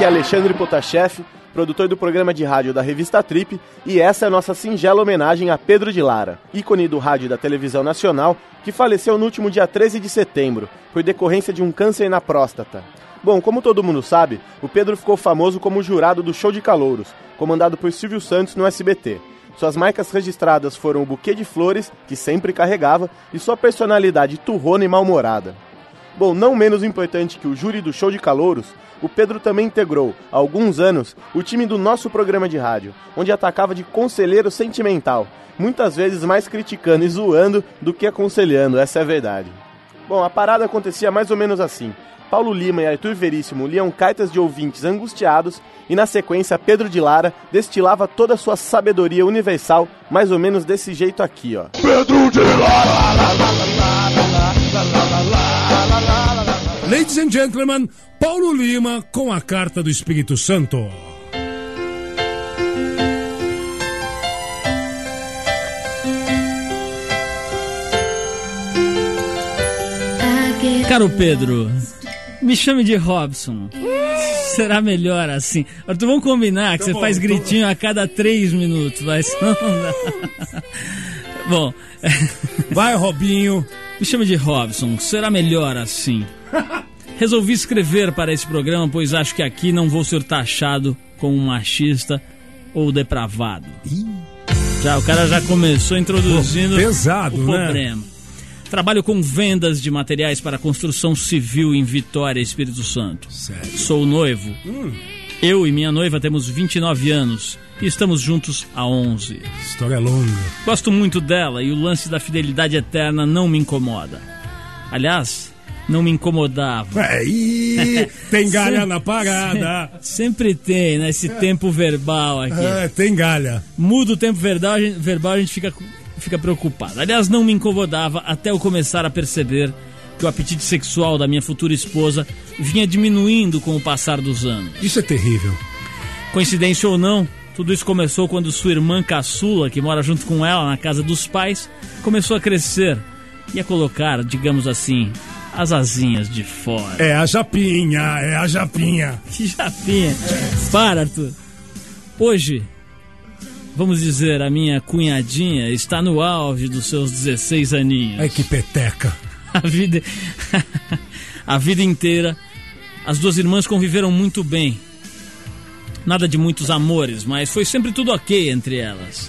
Aqui é Alexandre Potashev, produtor do programa de rádio da revista Trip, e essa é a nossa singela homenagem a Pedro de Lara, ícone do rádio e da televisão nacional, que faleceu no último dia 13 de setembro, por decorrência de um câncer na próstata. Bom, como todo mundo sabe, o Pedro ficou famoso como jurado do Show de Calouros, comandado por Silvio Santos no SBT. Suas marcas registradas foram o buquê de flores, que sempre carregava, e sua personalidade turrona e mal-humorada. Bom, não menos importante que o júri do Show de Calouros, o Pedro também integrou, há alguns anos, o time do nosso programa de rádio, onde atacava de conselheiro sentimental, muitas vezes mais criticando e zoando do que aconselhando, essa é a verdade. Bom, a parada acontecia mais ou menos assim. Paulo Lima e Arthur Veríssimo liam cartas de ouvintes angustiados e, na sequência, Pedro de Lara destilava toda a sua sabedoria universal, mais ou menos desse jeito aqui, ó. Pedro de Lara! Ladies and gentlemen, Paulo Lima com a carta do Espírito Santo. Caro Pedro, me chame de Robson. Será melhor assim. Arthur, vamos combinar que tá você bom, faz gritinho a cada três minutos, mas não dá. Bom. Vai, Robinho. Me chame de Robson. Será melhor assim. Resolvi escrever para esse programa, pois acho que aqui não vou ser taxado como um machista ou depravado. Já, o cara já começou introduzindo Pô, pesado, o né? problema. Né? Trabalho com vendas de materiais para construção civil em Vitória, Espírito Santo. Sério? Sou noivo. Hum. Eu e minha noiva temos 29 anos e estamos juntos há 11. História longa. Gosto muito dela e o lance da fidelidade eterna não me incomoda. Aliás, não me incomodava. É, tem galha na parada. Sempre tem, né? Esse tempo verbal aqui. É, tem galha. Muda o tempo verbal, a gente, verbal, a gente fica, fica preocupado. Aliás, não me incomodava até eu começar a perceber que o apetite sexual da minha futura esposa vinha diminuindo com o passar dos anos. Isso é terrível. Coincidência ou não, tudo isso começou quando sua irmã caçula, que mora junto com ela na casa dos pais, começou a crescer e a colocar, digamos assim, as asinhas de fora. É a japinha, é a japinha. Que japinha? Para, Arthur. Hoje, vamos dizer, a minha cunhadinha está no auge dos seus 16 aninhos. É que peteca. A vida, a vida inteira, as duas irmãs conviveram muito bem. Nada de muitos amores, mas foi sempre tudo ok entre elas.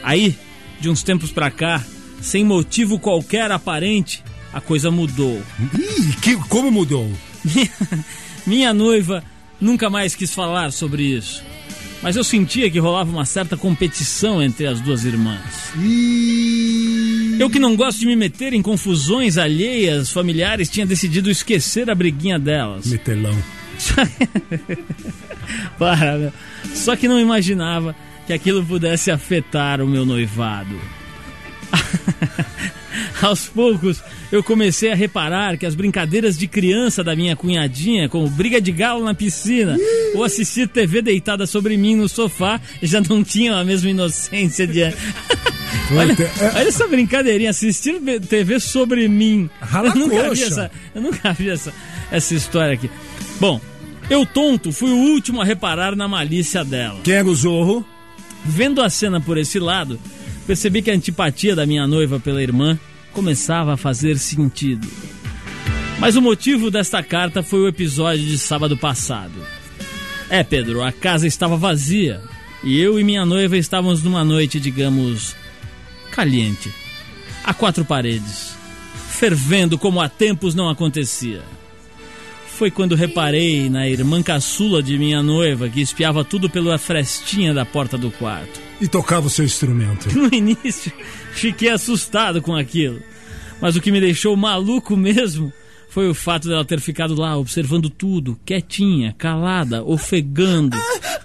Aí, de uns tempos pra cá, sem motivo qualquer aparente, a coisa mudou. Ih, que, como mudou? Minha noiva nunca mais quis falar sobre isso. Mas eu sentia que rolava uma certa competição entre as duas irmãs. Eu que não gosto de me meter em confusões alheias familiares, tinha decidido esquecer a briguinha delas. Metelão. Para, meu. Só que não imaginava que aquilo pudesse afetar o meu noivado. Aos poucos, eu comecei a reparar que as brincadeiras de criança da minha cunhadinha, como briga de galo na piscina ou assistir TV deitada sobre mim no sofá, já não tinham a mesma inocência de. olha, é- olha, essa brincadeirinha, assistir TV sobre mim. eu nunca vi essa, eu nunca vi essa, essa história aqui. Bom, eu tonto fui o último a reparar na malícia dela. Quem era o Zorro? Vendo a cena por esse lado, percebi que a antipatia da minha noiva pela irmã começava a fazer sentido. Mas o motivo desta carta foi o episódio de sábado passado. É, Pedro, a casa estava vazia e eu e minha noiva estávamos numa noite, digamos, caliente, a quatro paredes, fervendo como há tempos não acontecia. Foi quando reparei na irmã caçula de minha noiva que espiava tudo pela frestinha da porta do quarto. E tocava o seu instrumento. No início, fiquei assustado com aquilo. Mas o que me deixou maluco mesmo foi o fato dela ter ficado lá observando tudo, quietinha, calada, ofegando,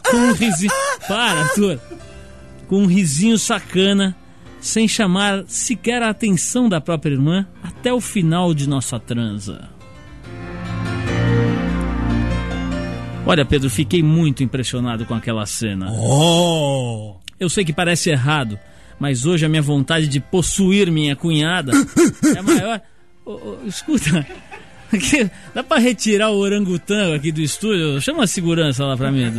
com um risinho. Para, Arthur! Com um risinho sacana, sem chamar sequer a atenção da própria irmã até o final de nossa transa. Olha, Pedro, fiquei muito impressionado com aquela cena. Oh! Eu sei que parece errado, mas hoje a minha vontade de possuir minha cunhada é maior. Oh, oh, escuta, Dá pra retirar o orangotango aqui do estúdio? Chama a segurança lá pra mim.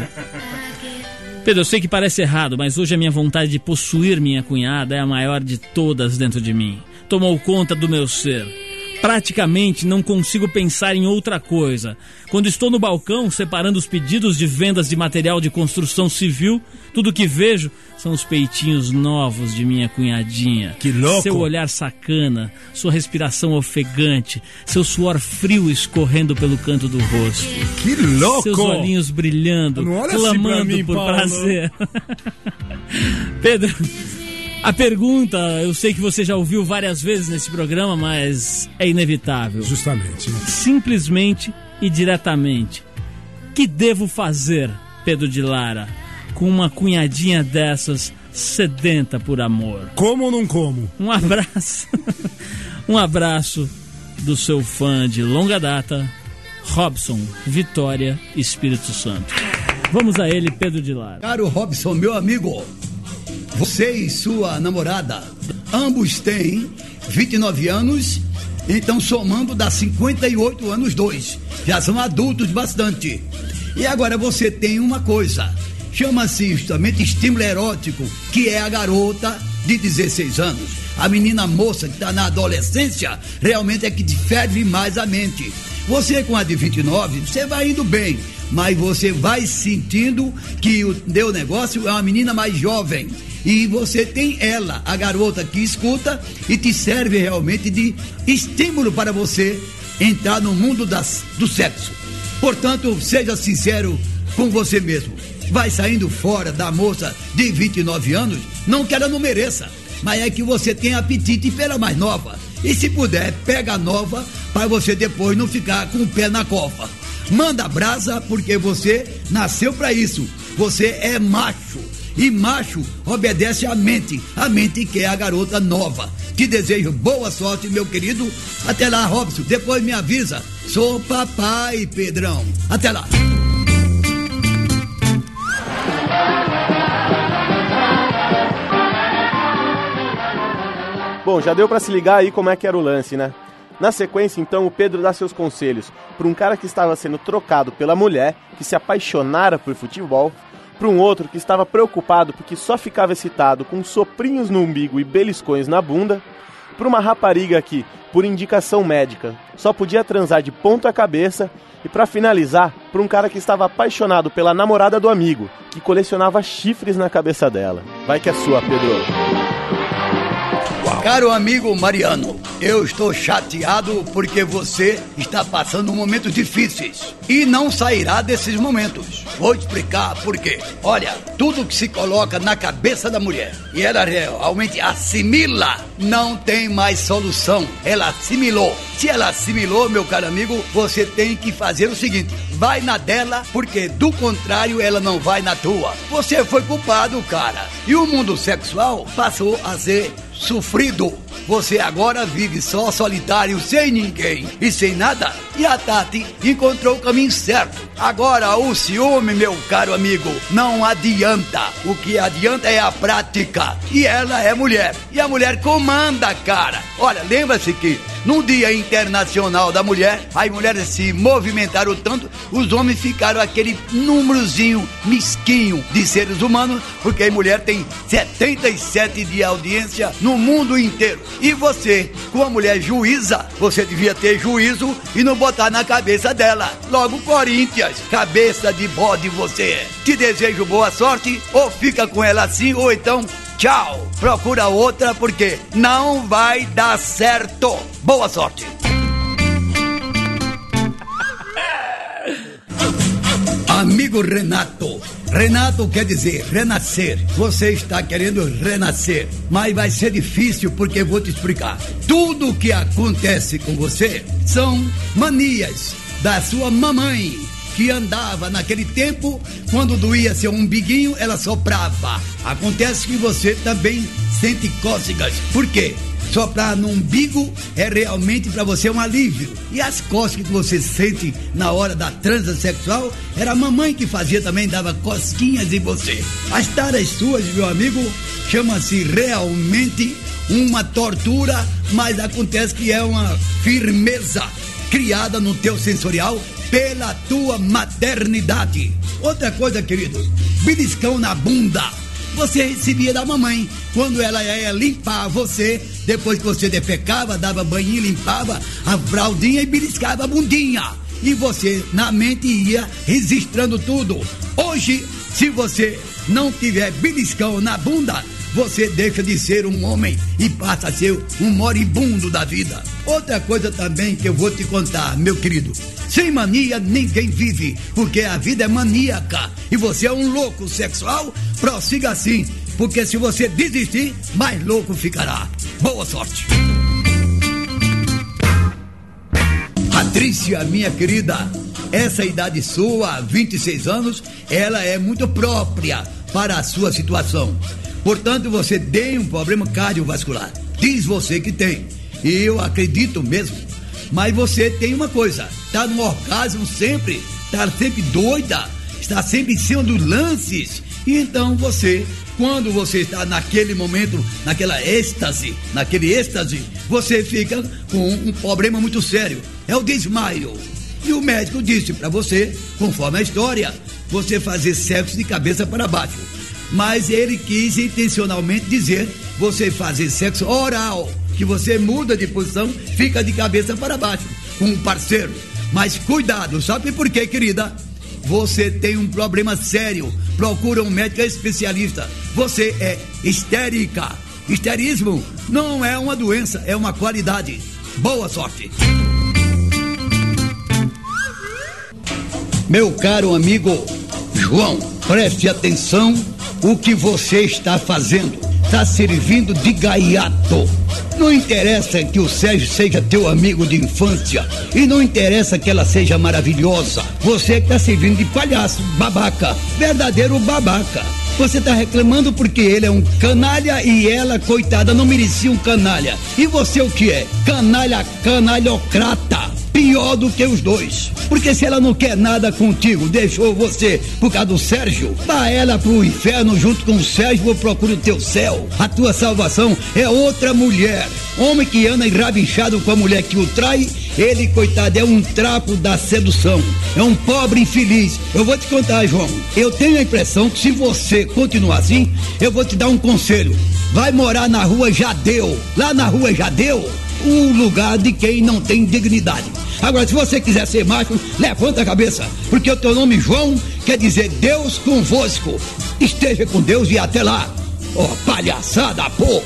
Pedro, eu sei que parece errado, mas hoje a minha vontade de possuir minha cunhada é a maior de todas dentro de mim. Tomou conta do meu ser praticamente não consigo pensar em outra coisa. Quando estou no balcão separando os pedidos de vendas de material de construção civil, tudo que vejo são os peitinhos novos de minha cunhadinha. Que louco! Seu olhar sacana, sua respiração ofegante, seu suor frio escorrendo pelo canto do rosto. Que louco! Seus olhinhos brilhando, assim clamando pra mim, por Paulo. prazer. Pedro, a pergunta, eu sei que você já ouviu várias vezes nesse programa, mas é inevitável. Justamente. né? Simplesmente e diretamente. Que devo fazer, Pedro de Lara, com uma cunhadinha dessas sedenta por amor? Como ou não como? Um abraço. um abraço do seu fã de longa data, Robson Vitória Espírito Santo. Vamos a ele, Pedro de Lara. Caro Robson, meu amigo, você e sua namorada, ambos têm 29 anos, então somando dá 58 anos dois. Já são adultos bastante. E agora você tem uma coisa, chama-se justamente estímulo erótico, que é a garota de 16 anos. A menina moça que está na adolescência realmente é que ferve mais a mente. Você com a de 29, você vai indo bem, mas você vai sentindo que o teu negócio é uma menina mais jovem. E você tem ela, a garota que escuta e te serve realmente de estímulo para você entrar no mundo das, do sexo. Portanto, seja sincero com você mesmo. Vai saindo fora da moça de 29 anos, não que ela não mereça, mas é que você tem apetite pela mais nova. E se puder, pega a nova para você depois não ficar com o pé na copa. Manda brasa porque você nasceu para isso. Você é macho. E macho obedece à mente, a mente que é a garota nova. Te desejo boa sorte, meu querido. Até lá, Robson. Depois me avisa. Sou papai, Pedrão. Até lá. Bom, já deu pra se ligar aí como é que era o lance, né? Na sequência, então, o Pedro dá seus conselhos para um cara que estava sendo trocado pela mulher, que se apaixonara por futebol, para um outro que estava preocupado porque só ficava excitado com soprinhos no umbigo e beliscões na bunda, para uma rapariga que, por indicação médica, só podia transar de ponta cabeça e para finalizar, para um cara que estava apaixonado pela namorada do amigo, que colecionava chifres na cabeça dela. Vai que é sua, Pedro. Caro amigo Mariano, eu estou chateado porque você está passando momentos difíceis e não sairá desses momentos. Vou explicar por quê. Olha, tudo que se coloca na cabeça da mulher e ela realmente assimila, não tem mais solução. Ela assimilou. Se ela assimilou, meu caro amigo, você tem que fazer o seguinte: vai na dela, porque do contrário ela não vai na tua. Você foi culpado, cara. E o mundo sexual passou a ser sofrido. Você agora vive só solitário, sem ninguém e sem nada. E a Tati encontrou o caminho certo. Agora o ciúme, meu caro amigo, não adianta. O que adianta é a prática. E ela é mulher. E a mulher comanda, cara. Olha, lembra-se que no Dia Internacional da Mulher, as mulheres se movimentaram tanto, os homens ficaram aquele númerozinho mesquinho de seres humanos, porque a mulher tem 77 de audiência no mundo inteiro. E você, com a mulher juíza, você devia ter juízo e não botar na cabeça dela. Logo, Corinthians, cabeça de bode você é. Te desejo boa sorte, ou fica com ela assim, ou então Tchau, procura outra porque não vai dar certo. Boa sorte. Amigo Renato, Renato quer dizer renascer. Você está querendo renascer, mas vai ser difícil porque vou te explicar. Tudo o que acontece com você são manias da sua mamãe que andava naquele tempo, quando doía seu umbiguinho, ela soprava. Acontece que você também sente cócegas. Por quê? Soprar no umbigo é realmente para você um alívio. E as cócegas que você sente na hora da transa sexual, era a mamãe que fazia também, dava cosquinhas em você. As taras suas, meu amigo, chama-se realmente uma tortura, mas acontece que é uma firmeza criada no teu sensorial pela tua maternidade. Outra coisa, querido, beliscão na bunda. Você recebia da mamãe quando ela ia limpar você, depois que você defecava, dava banho, limpava a fraldinha e beliscava a bundinha. E você, na mente, ia registrando tudo. Hoje, se você não tiver beliscão na bunda, você deixa de ser um homem e passa a ser um moribundo da vida. Outra coisa também que eu vou te contar, meu querido. Sem mania ninguém vive, porque a vida é maníaca. E você é um louco sexual, prossiga assim, porque se você desistir, mais louco ficará. Boa sorte. Patrícia, minha querida, essa idade sua, 26 anos, ela é muito própria para a sua situação. Portanto, você tem um problema cardiovascular. Diz você que tem. E eu acredito mesmo. Mas você tem uma coisa: tá no orgasmo sempre, tá sempre doida, está sempre em cima dos lances. E então você, quando você está naquele momento, naquela êxtase, naquele êxtase, você fica com um problema muito sério. É o desmaio. E o médico disse para você, conforme a história, você fazer sexo de cabeça para baixo mas ele quis intencionalmente dizer você fazer sexo oral, que você muda de posição, fica de cabeça para baixo com um parceiro. Mas cuidado, sabe por quê, querida? Você tem um problema sério. Procura um médico especialista. Você é histérica. Histerismo não é uma doença, é uma qualidade. Boa sorte. Meu caro amigo João, preste atenção o que você está fazendo. Está servindo de gaiato. Não interessa que o Sérgio seja teu amigo de infância. E não interessa que ela seja maravilhosa. Você está servindo de palhaço, babaca. Verdadeiro babaca. Você está reclamando porque ele é um canalha e ela, coitada, não merecia um canalha. E você o que é? Canalha, canalhocrata pior do que os dois. Porque se ela não quer nada contigo, deixou você por causa do Sérgio, vá ela pro inferno junto com o Sérgio ou procure o teu céu. A tua salvação é outra mulher. Homem que anda enrabinchado com a mulher que o trai, ele, coitado, é um trapo da sedução. É um pobre infeliz. Eu vou te contar, João. Eu tenho a impressão que se você continuar assim, eu vou te dar um conselho. Vai morar na rua Jadeu. Lá na rua Jadeu, o lugar de quem não tem dignidade. Agora, se você quiser ser macho, levanta a cabeça, porque o teu nome João quer dizer Deus convosco. Esteja com Deus e até lá. Ó, oh, palhaçada, pô!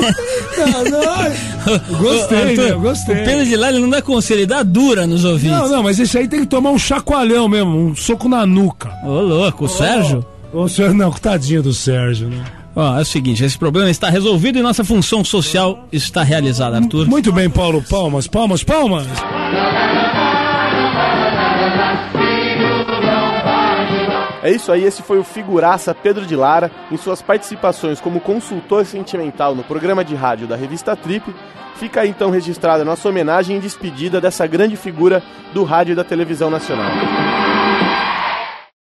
gostei, né? gostei. O Pedro de lá ele não dá conselho, ele dá dura nos ouvidos. Não, não, mas esse aí tem que tomar um chacoalhão mesmo, um soco na nuca. Ô, louco, o Sérgio? Ô, senhor, não, tadinho do Sérgio, né? Ó, é o seguinte, esse problema está resolvido e nossa função social está realizada, Arthur. Muito bem, Paulo. Palmas, palmas, palmas. É isso aí, esse foi o figuraça Pedro de Lara em suas participações como consultor sentimental no programa de rádio da revista Trip. Fica aí então registrada nossa homenagem e despedida dessa grande figura do rádio e da televisão nacional.